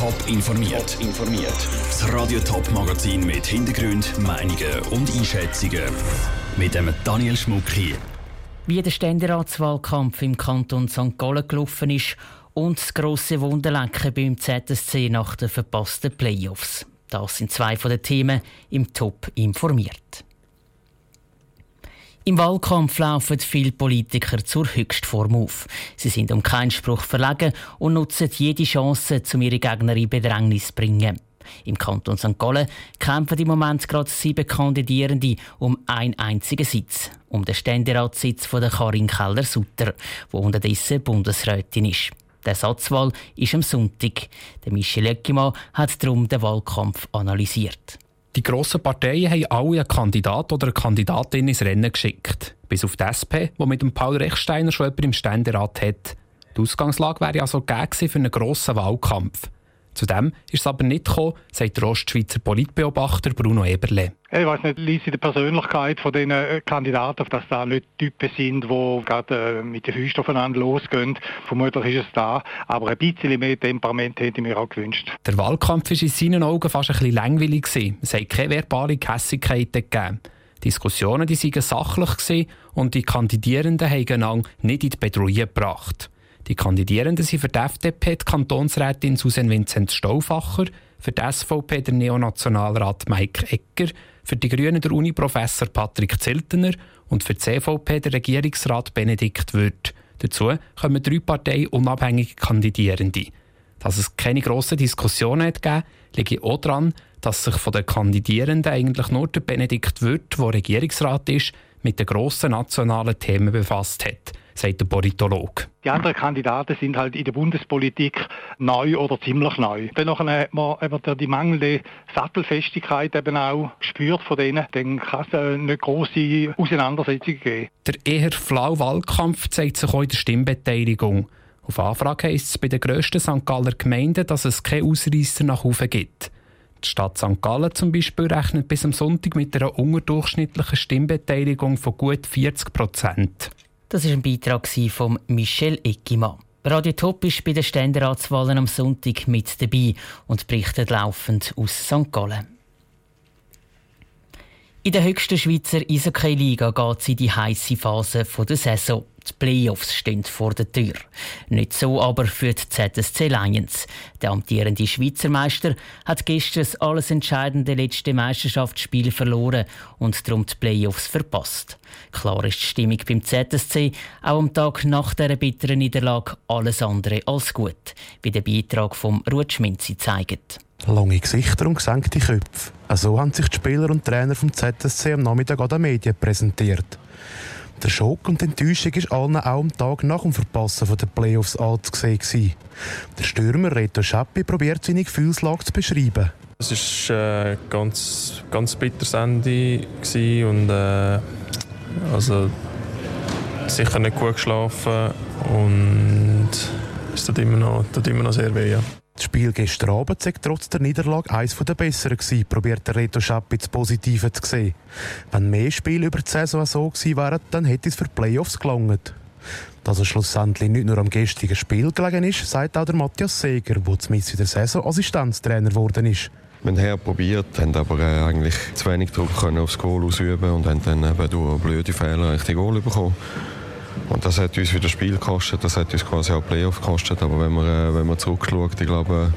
Top informiert. informiert. Das Radio Top Magazin mit Hintergrund, Meinungen und Einschätzungen mit dem Daniel Schmuck hier. Wie der Ständeratswahlkampf im Kanton St. Gallen gelaufen ist und das grosse Wunderlenken beim ZSC nach den verpassten Playoffs. Das sind zwei von den Themen im Top informiert. Im Wahlkampf laufen viele Politiker zur Höchstform auf. Sie sind um keinen Spruch verlegen und nutzen jede Chance, um ihre Gegner in Bedrängnis zu bringen. Im Kanton St. Gallen kämpfen im Moment gerade sieben Kandidierende um einen einzigen Sitz, um den Ständeratssitz von Karin Keller-Sutter, die unterdessen Bundesrätin ist. Der Satzwahl ist am Sonntag. Der Michel Eckimann hat darum den Wahlkampf analysiert. Die grossen Parteien haben alle einen Kandidat oder eine Kandidatin ins Rennen geschickt. Bis auf die SP, die mit dem Paul Rechsteiner schon jemanden im Ständerat hat. Die Ausgangslage wäre also gegeben für einen grossen Wahlkampf. Zu dem ist es aber nicht gekommen, sagt der Ostschweizer Politbeobachter Bruno Eberle. Ich weiß nicht, liest in der Persönlichkeit von den äh, Kandidaten, dass da nicht Typen sind, die gerade äh, mit den Füßen aufeinander losgehen. Vermutlich ist es da, aber ein bisschen mehr Temperament hätte ich mir auch gewünscht. Der Wahlkampf war in seinen Augen fast ein bisschen langweilig. Es hat keine verbale Kässigkeiten gegeben. Die Diskussionen die waren sachlich und die Kandidierenden haben nicht in die Bedrohung gebracht. Die Kandidierenden sind für die FDP die Kantonsrätin Susan Vincent Stauffacher, für die SVP der Neonationalrat Mike Egger, für die Grünen der Uni-Professor Patrick Zeltener und für die CVP der Regierungsrat Benedikt Würth. Dazu kommen drei Parteien unabhängige Kandidierende. Dass es keine grossen Diskussionen hat gegeben, liegt auch daran, dass sich von den Kandidierenden eigentlich nur der Benedikt Würth, der Regierungsrat ist, mit den grossen nationalen Themen befasst hat sagt der Politologe. Die anderen Kandidaten sind halt in der Bundespolitik neu oder ziemlich neu. Dann hat man eben die mangelnde Sattelfestigkeit eben auch gespürt von denen. Dann kann es eine grosse Auseinandersetzung geben. Der eher flaue Wahlkampf zeigt sich auch in der Stimmbeteiligung. Auf Anfrage heisst es bei den grössten St. Galler Gemeinden, dass es keine Ausreißer nach oben gibt. Die Stadt St. Gallen zum Beispiel rechnet bis am Sonntag mit einer unterdurchschnittlichen Stimmbeteiligung von gut 40 Prozent. Das ist ein Beitrag von Michel Eckimann. Radio Top ist bei den Ständeratswahlen am Sonntag mit dabei und berichtet laufend aus St. Gallen. In der höchsten Schweizer Eishockey-Liga geht es in die heiße Phase der Saison. Die Playoffs stehen vor der Tür. Nicht so aber für die ZSC Lions. Der amtierende Schweizer Meister hat gestern das alles entscheidende letzte Meisterschaftsspiel verloren und darum die Playoffs verpasst. Klar ist die Stimmung beim ZSC auch am Tag nach dieser bitteren Niederlage alles andere als gut, wie der Beitrag vom Rutschminzi zeigt. Lange Gesichter und gesenkte Köpfe. So haben sich die Spieler und Trainer vom ZSC am Nachmittag an den Medien präsentiert. Der Schock und die Enttäuschung war allen auch am Tag nach dem Verpassen der Playoffs anzusehen. Der Stürmer Reto Schappi probiert seine Gefühlslage zu beschreiben. Es war ein äh, ganz, ganz bitteres Ende und äh, also sicher nicht gut geschlafen und es tut immer noch, tut immer noch sehr weh. Ja. Das Spiel gestern Abend sei trotz der Niederlage eines der besseren gewesen, probiert der Reto Schappi das Positive zu sehen. Wenn mehr Spiele über die Saison so gewesen wären, dann hätte es für Playoffs gelangt. Dass es schlussendlich nicht nur am gestrigen Spiel gelegen ist, sagt auch der Matthias Seger, der zum in der Saison Assistenztrainer geworden ist. Wir haben probiert, haben aber äh, eigentlich zu wenig Druck können aufs Goal ausüben und haben dann durch blöde Fehler richtig Goal bekommen. Und das hat uns wieder Spiel gekostet, das hat uns quasi auch Playoff gekostet. Aber wenn man, äh, wenn man zurückschaut, ich glaube,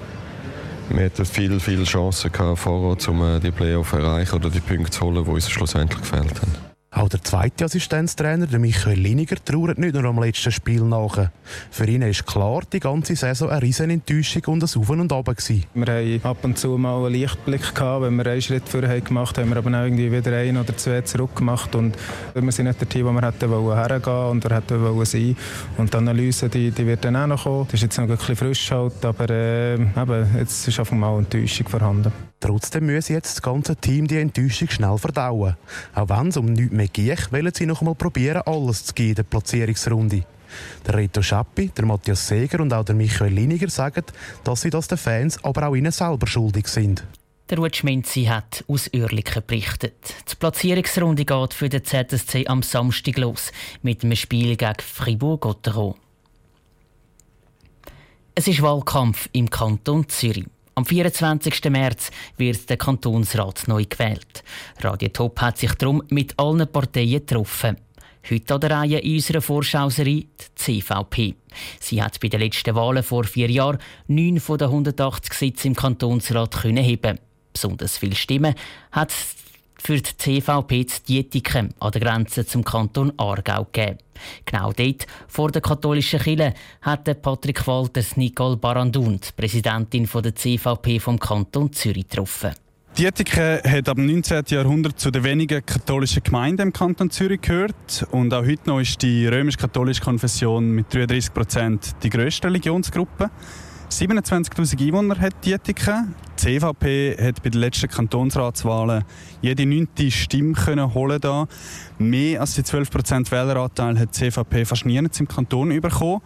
wir hätten viele, viele Chancen gehabt, vorher, um äh, die Playoff zu erreichen oder die Punkte zu holen, die uns schlussendlich gefehlt haben. Auch der zweite Assistenztrainer, der Michael Liniger, trauert nicht nur am letzten Spiel nach. Für ihn ist klar, die ganze Saison eine riesen Enttäuschung und ein Auf und Ab. Wir haben ab und zu mal einen Lichtblick gehabt, wenn wir einen Schritt vorher haben gemacht haben, wir aber auch irgendwie wieder ein oder zwei zurück gemacht und wir sind nicht der Team, wo wir hätten wollen hergehen und wir hätten wollen sein. Und die Analyse, die, die wird dann auch noch kommen. Das ist jetzt noch ein bisschen frisch halt, aber äh, eben, jetzt ist einfach mal eine Enttäuschung vorhanden. Trotzdem müssen jetzt das ganze Team die Enttäuschung schnell verdauen. Auch wenn es um nichts mehr geht, wollen sie noch einmal probieren, alles zu geben in der Platzierungsrunde. Der Reto Schappi, der Matthias Seger und auch der Michael Liniger sagen, dass sie das den Fans, aber auch ihnen selber schuldig sind. Der Rutschminzi hat aus Oerlikon berichtet. Die Platzierungsrunde geht für den ZSC am Samstag los mit einem Spiel gegen Fribourg-Gotteron. Es ist Wahlkampf im Kanton Zürich. Am 24. März wird der Kantonsrat neu gewählt. Radio Top hat sich darum mit allen Parteien getroffen. Heute an der Reihe unserer Vorschauserie die CVP. Sie hat bei den letzten Wahlen vor vier Jahren neun von den 180 Sitzen im Kantonsrat können heben. Besonders viele Stimmen hat für die CVP die Dietiken an der Grenze zum Kanton Aargau gegeben. Genau dort, vor der katholischen Kirche, hat Patrick Walters Nicole Barandun, die Präsidentin der CVP vom Kanton Zürich, getroffen. Dietike hat ab dem 19. Jahrhundert zu den wenigen katholischen Gemeinden im Kanton Zürich gehört und auch heute noch ist die römisch-katholische Konfession mit 33 Prozent die grösste Religionsgruppe. 27.000 Einwohner hat Dietike. Die CVP hat bei den letzten Kantonsratswahlen jede neunte Stimme können holen da. Mehr als die 12% Wähleranteil hat die CVP fast nie im Kanton bekommen.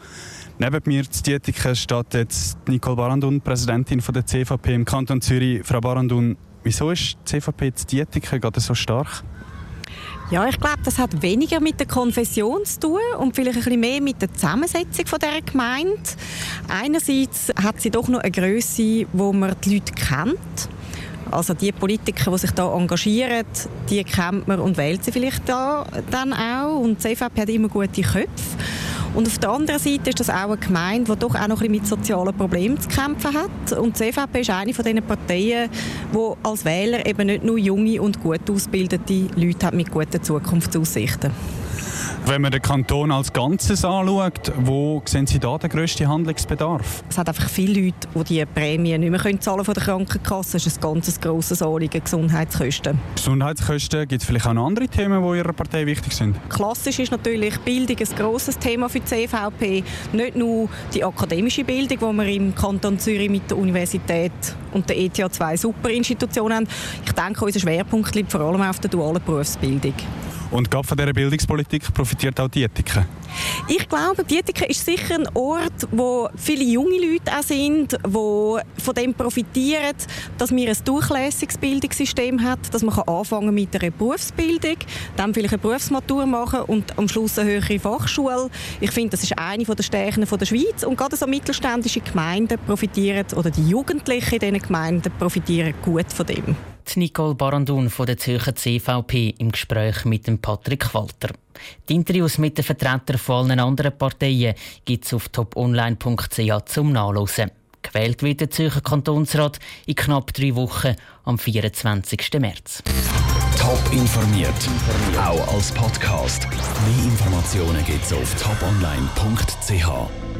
Neben mir in Dietike steht jetzt Nicole Barandun, Präsidentin der CVP im Kanton Zürich. Frau Barandun, Wieso ist die CVP die Dietiker gerade so stark? Ja, ich glaube, das hat weniger mit der Konfession zu tun und vielleicht ein bisschen mehr mit der Zusammensetzung dieser Gemeinde. Einerseits hat sie doch noch eine Größe, wo man die Leute kennt. Also die Politiker, die sich da engagieren, die kennt man und wählt sie vielleicht da dann auch. Und die CVP hat immer gute Köpfe. Und auf der anderen Seite ist das auch eine Gemeinde, die doch auch noch ein bisschen mit sozialen Problemen zu kämpfen hat. Und die CVP ist eine von den Parteien, die als Wähler eben nicht nur junge und gut ausgebildete Leute hat mit guten Zukunftsaussichten. Wenn man den Kanton als Ganzes anschaut, wo sehen Sie da den grössten Handlungsbedarf? Es hat einfach viele Leute, die die Prämien nicht mehr zahlen von der Krankenkasse. Das ist ein ganz grosses Anliegen, Gesundheitskosten. Gesundheitskosten, gibt es vielleicht auch noch andere Themen, die Ihrer Partei wichtig sind? Klassisch ist natürlich Bildung ein grosses Thema für die CVP. Nicht nur die akademische Bildung, die wir im Kanton Zürich mit der Universität und der ETH zwei super Institutionen haben. Ich denke, unser Schwerpunkt liegt vor allem auf der dualen Berufsbildung. Und gerade von dieser Bildungspolitik profitiert auch die Ethik? Ich glaube, die Ethik ist sicher ein Ort, wo viele junge Leute auch sind, die von dem profitieren, dass wir ein durchlässiges Bildungssystem haben, dass man anfangen mit einer Berufsbildung, dann vielleicht eine Berufsmatur machen und am Schluss eine höhere Fachschule. Ich finde, das ist eine der Stärken der Schweiz und gerade so mittelständische Gemeinden profitieren oder die Jugendlichen in diesen Gemeinden profitieren gut von dem. Nicole Barandun von der Zürcher CVP im Gespräch mit dem Patrick Walter. Die Interviews mit den Vertretern von allen anderen Parteien gibt es auf toponline.ch zum Nachlesen. Gewählt wird der Zürcher Kantonsrat in knapp drei Wochen am 24. März. Top informiert, auch als Podcast. Mehr Informationen gibt es auf toponline.ch.